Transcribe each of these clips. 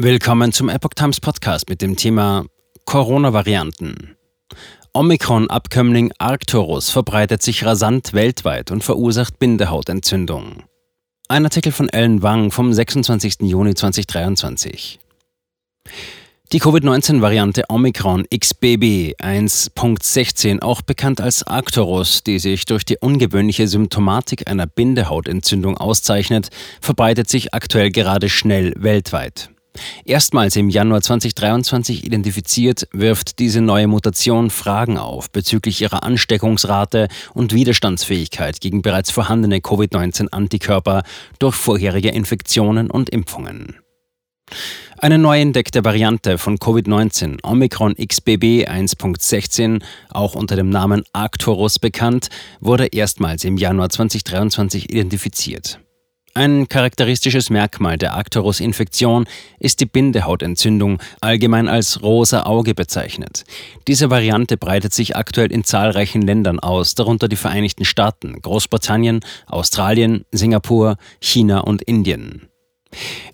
Willkommen zum Epoch Times Podcast mit dem Thema Corona-Varianten. Omikron-Abkömmling Arcturus verbreitet sich rasant weltweit und verursacht Bindehautentzündung. Ein Artikel von Ellen Wang vom 26. Juni 2023. Die Covid-19-Variante Omikron XBB 1.16, auch bekannt als Arcturus, die sich durch die ungewöhnliche Symptomatik einer Bindehautentzündung auszeichnet, verbreitet sich aktuell gerade schnell weltweit. Erstmals im Januar 2023 identifiziert, wirft diese neue Mutation Fragen auf bezüglich ihrer Ansteckungsrate und Widerstandsfähigkeit gegen bereits vorhandene Covid-19-Antikörper durch vorherige Infektionen und Impfungen. Eine neu entdeckte Variante von Covid-19, Omicron XBB 1.16, auch unter dem Namen Arcturus bekannt, wurde erstmals im Januar 2023 identifiziert. Ein charakteristisches Merkmal der Arcturus-Infektion ist die Bindehautentzündung, allgemein als rosa Auge bezeichnet. Diese Variante breitet sich aktuell in zahlreichen Ländern aus, darunter die Vereinigten Staaten, Großbritannien, Australien, Singapur, China und Indien.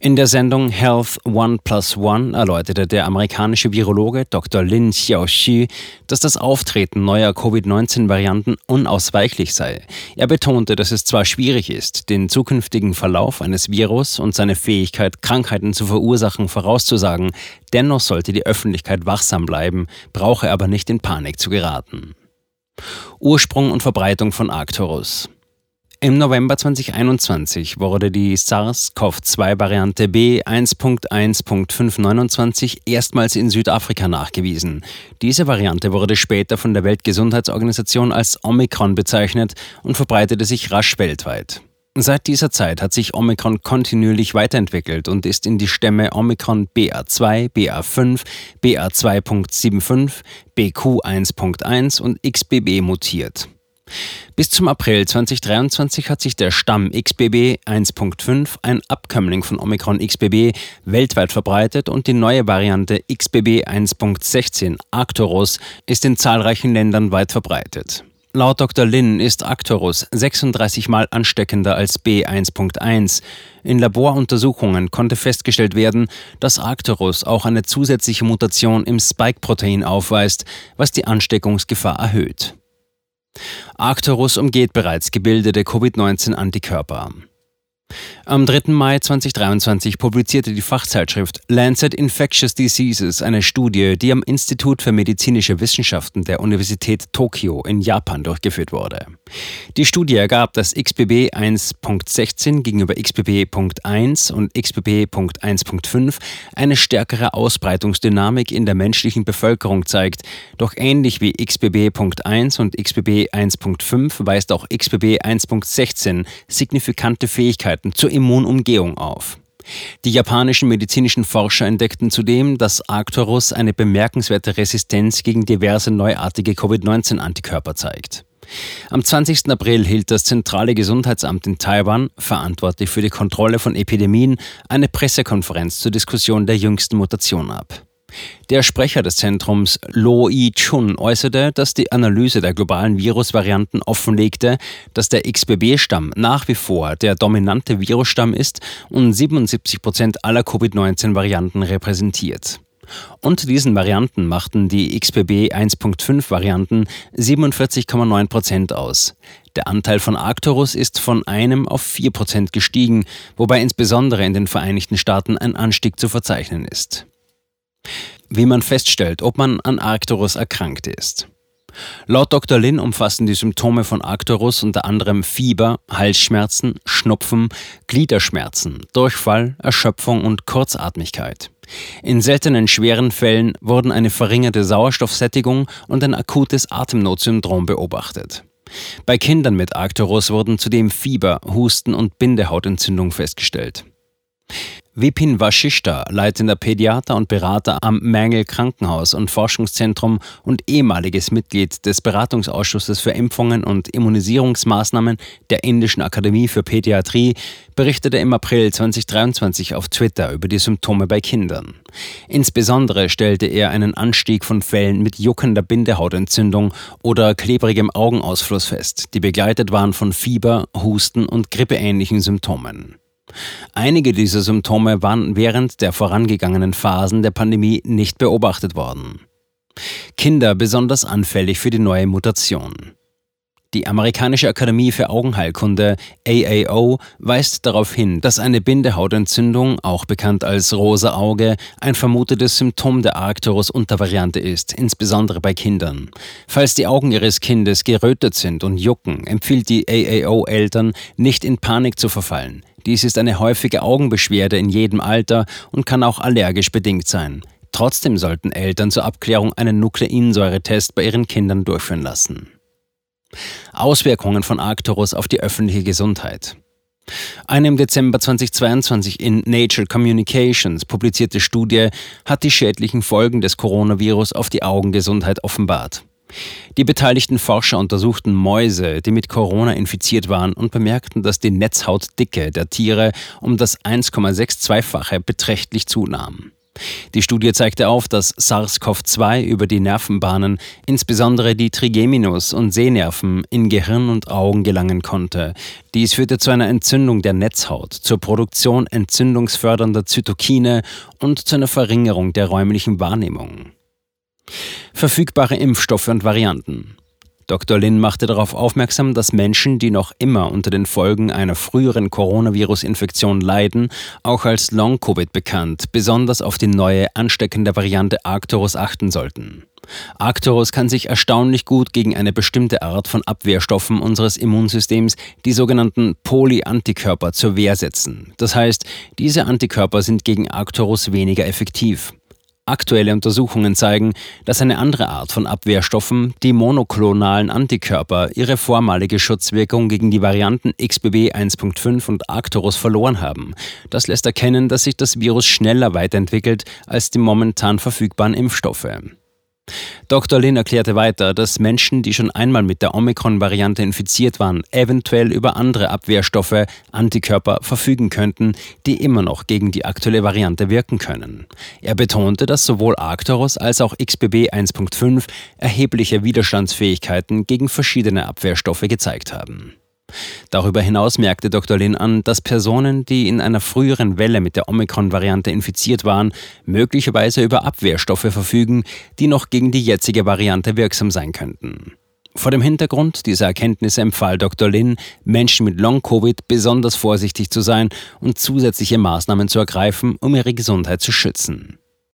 In der Sendung Health One Plus One erläuterte der amerikanische Virologe Dr. Lin Xiaoxi, dass das Auftreten neuer Covid-19-Varianten unausweichlich sei. Er betonte, dass es zwar schwierig ist, den zukünftigen Verlauf eines Virus und seine Fähigkeit, Krankheiten zu verursachen, vorauszusagen, dennoch sollte die Öffentlichkeit wachsam bleiben, brauche aber nicht in Panik zu geraten. Ursprung und Verbreitung von Arcturus. Im November 2021 wurde die SARS-CoV-2-Variante B1.1.529 erstmals in Südafrika nachgewiesen. Diese Variante wurde später von der Weltgesundheitsorganisation als Omikron bezeichnet und verbreitete sich rasch weltweit. Seit dieser Zeit hat sich Omikron kontinuierlich weiterentwickelt und ist in die Stämme Omikron BA2, BA5, BA2.75, BQ1.1 und XBB mutiert. Bis zum April 2023 hat sich der Stamm XBB 1.5, ein Abkömmling von Omikron XBB, weltweit verbreitet und die neue Variante XBB 1.16 Arcturus ist in zahlreichen Ländern weit verbreitet. Laut Dr. Lin ist Arcturus 36 Mal ansteckender als B1.1. In Laboruntersuchungen konnte festgestellt werden, dass Arcturus auch eine zusätzliche Mutation im Spike-Protein aufweist, was die Ansteckungsgefahr erhöht. Arcturus umgeht bereits gebildete Covid-19-Antikörper. Am 3. Mai 2023 publizierte die Fachzeitschrift Lancet Infectious Diseases eine Studie, die am Institut für medizinische Wissenschaften der Universität Tokio in Japan durchgeführt wurde. Die Studie ergab, dass XBB 1.16 gegenüber XBB.1 und XBB.1.5 eine stärkere Ausbreitungsdynamik in der menschlichen Bevölkerung zeigt, doch ähnlich wie XBB.1 und XBB 1.5 weist auch XBB 1.16 signifikante Fähigkeiten zur Immunumgehung auf. Die japanischen medizinischen Forscher entdeckten zudem, dass Arcturus eine bemerkenswerte Resistenz gegen diverse neuartige Covid-19-Antikörper zeigt. Am 20. April hielt das zentrale Gesundheitsamt in Taiwan, verantwortlich für die Kontrolle von Epidemien, eine Pressekonferenz zur Diskussion der jüngsten Mutation ab. Der Sprecher des Zentrums Lo Yi-chun äußerte, dass die Analyse der globalen Virusvarianten offenlegte, dass der XBB-Stamm nach wie vor der dominante Virusstamm ist und 77 Prozent aller Covid-19-Varianten repräsentiert. Unter diesen Varianten machten die XBB 1.5 Varianten 47,9 Prozent aus. Der Anteil von Arcturus ist von einem auf 4 Prozent gestiegen, wobei insbesondere in den Vereinigten Staaten ein Anstieg zu verzeichnen ist wie man feststellt, ob man an Arcturus erkrankt ist. Laut Dr. Lin umfassen die Symptome von Arcturus unter anderem Fieber, Halsschmerzen, Schnupfen, Gliederschmerzen, Durchfall, Erschöpfung und Kurzatmigkeit. In seltenen schweren Fällen wurden eine verringerte Sauerstoffsättigung und ein akutes Atemnotsyndrom beobachtet. Bei Kindern mit Arcturus wurden zudem Fieber, Husten und Bindehautentzündung festgestellt. Vipin Vashishta, leitender Pädiater und Berater am Mangel Krankenhaus und Forschungszentrum und ehemaliges Mitglied des Beratungsausschusses für Impfungen und Immunisierungsmaßnahmen der Indischen Akademie für Pädiatrie, berichtete im April 2023 auf Twitter über die Symptome bei Kindern. Insbesondere stellte er einen Anstieg von Fällen mit juckender Bindehautentzündung oder klebrigem Augenausfluss fest, die begleitet waren von Fieber, Husten und grippeähnlichen Symptomen. Einige dieser Symptome waren während der vorangegangenen Phasen der Pandemie nicht beobachtet worden. Kinder besonders anfällig für die neue Mutation. Die amerikanische Akademie für Augenheilkunde AAO weist darauf hin, dass eine Bindehautentzündung, auch bekannt als rosa Auge, ein vermutetes Symptom der Arcturus-Untervariante ist, insbesondere bei Kindern. Falls die Augen ihres Kindes gerötet sind und jucken, empfiehlt die AAO Eltern, nicht in Panik zu verfallen. Dies ist eine häufige Augenbeschwerde in jedem Alter und kann auch allergisch bedingt sein. Trotzdem sollten Eltern zur Abklärung einen Nukleinsäuretest bei ihren Kindern durchführen lassen. Auswirkungen von Arcturus auf die öffentliche Gesundheit. Eine im Dezember 2022 in Nature Communications publizierte Studie hat die schädlichen Folgen des Coronavirus auf die Augengesundheit offenbart. Die beteiligten Forscher untersuchten Mäuse, die mit Corona infiziert waren und bemerkten, dass die Netzhautdicke der Tiere um das 1,62-fache beträchtlich zunahm. Die Studie zeigte auf, dass SARS-CoV-2 über die Nervenbahnen, insbesondere die Trigeminus- und Sehnerven, in Gehirn und Augen gelangen konnte. Dies führte zu einer Entzündung der Netzhaut, zur Produktion entzündungsfördernder Zytokine und zu einer Verringerung der räumlichen Wahrnehmung. Verfügbare Impfstoffe und Varianten. Dr. Lin machte darauf aufmerksam, dass Menschen, die noch immer unter den Folgen einer früheren Coronavirus-Infektion leiden, auch als Long-Covid bekannt, besonders auf die neue ansteckende Variante Arcturus achten sollten. Arcturus kann sich erstaunlich gut gegen eine bestimmte Art von Abwehrstoffen unseres Immunsystems, die sogenannten Polyantikörper, zur Wehr setzen. Das heißt, diese Antikörper sind gegen Arcturus weniger effektiv. Aktuelle Untersuchungen zeigen, dass eine andere Art von Abwehrstoffen, die monoklonalen Antikörper, ihre vormalige Schutzwirkung gegen die Varianten XBB 1.5 und Arcturus verloren haben. Das lässt erkennen, dass sich das Virus schneller weiterentwickelt als die momentan verfügbaren Impfstoffe. Dr. Lin erklärte weiter, dass Menschen, die schon einmal mit der Omikron-Variante infiziert waren, eventuell über andere Abwehrstoffe, Antikörper verfügen könnten, die immer noch gegen die aktuelle Variante wirken können. Er betonte, dass sowohl Arcturus als auch XBB 1.5 erhebliche Widerstandsfähigkeiten gegen verschiedene Abwehrstoffe gezeigt haben. Darüber hinaus merkte Dr. Lin an, dass Personen, die in einer früheren Welle mit der Omikron-Variante infiziert waren, möglicherweise über Abwehrstoffe verfügen, die noch gegen die jetzige Variante wirksam sein könnten. Vor dem Hintergrund dieser Erkenntnisse empfahl Dr. Lin, Menschen mit Long-Covid besonders vorsichtig zu sein und zusätzliche Maßnahmen zu ergreifen, um ihre Gesundheit zu schützen.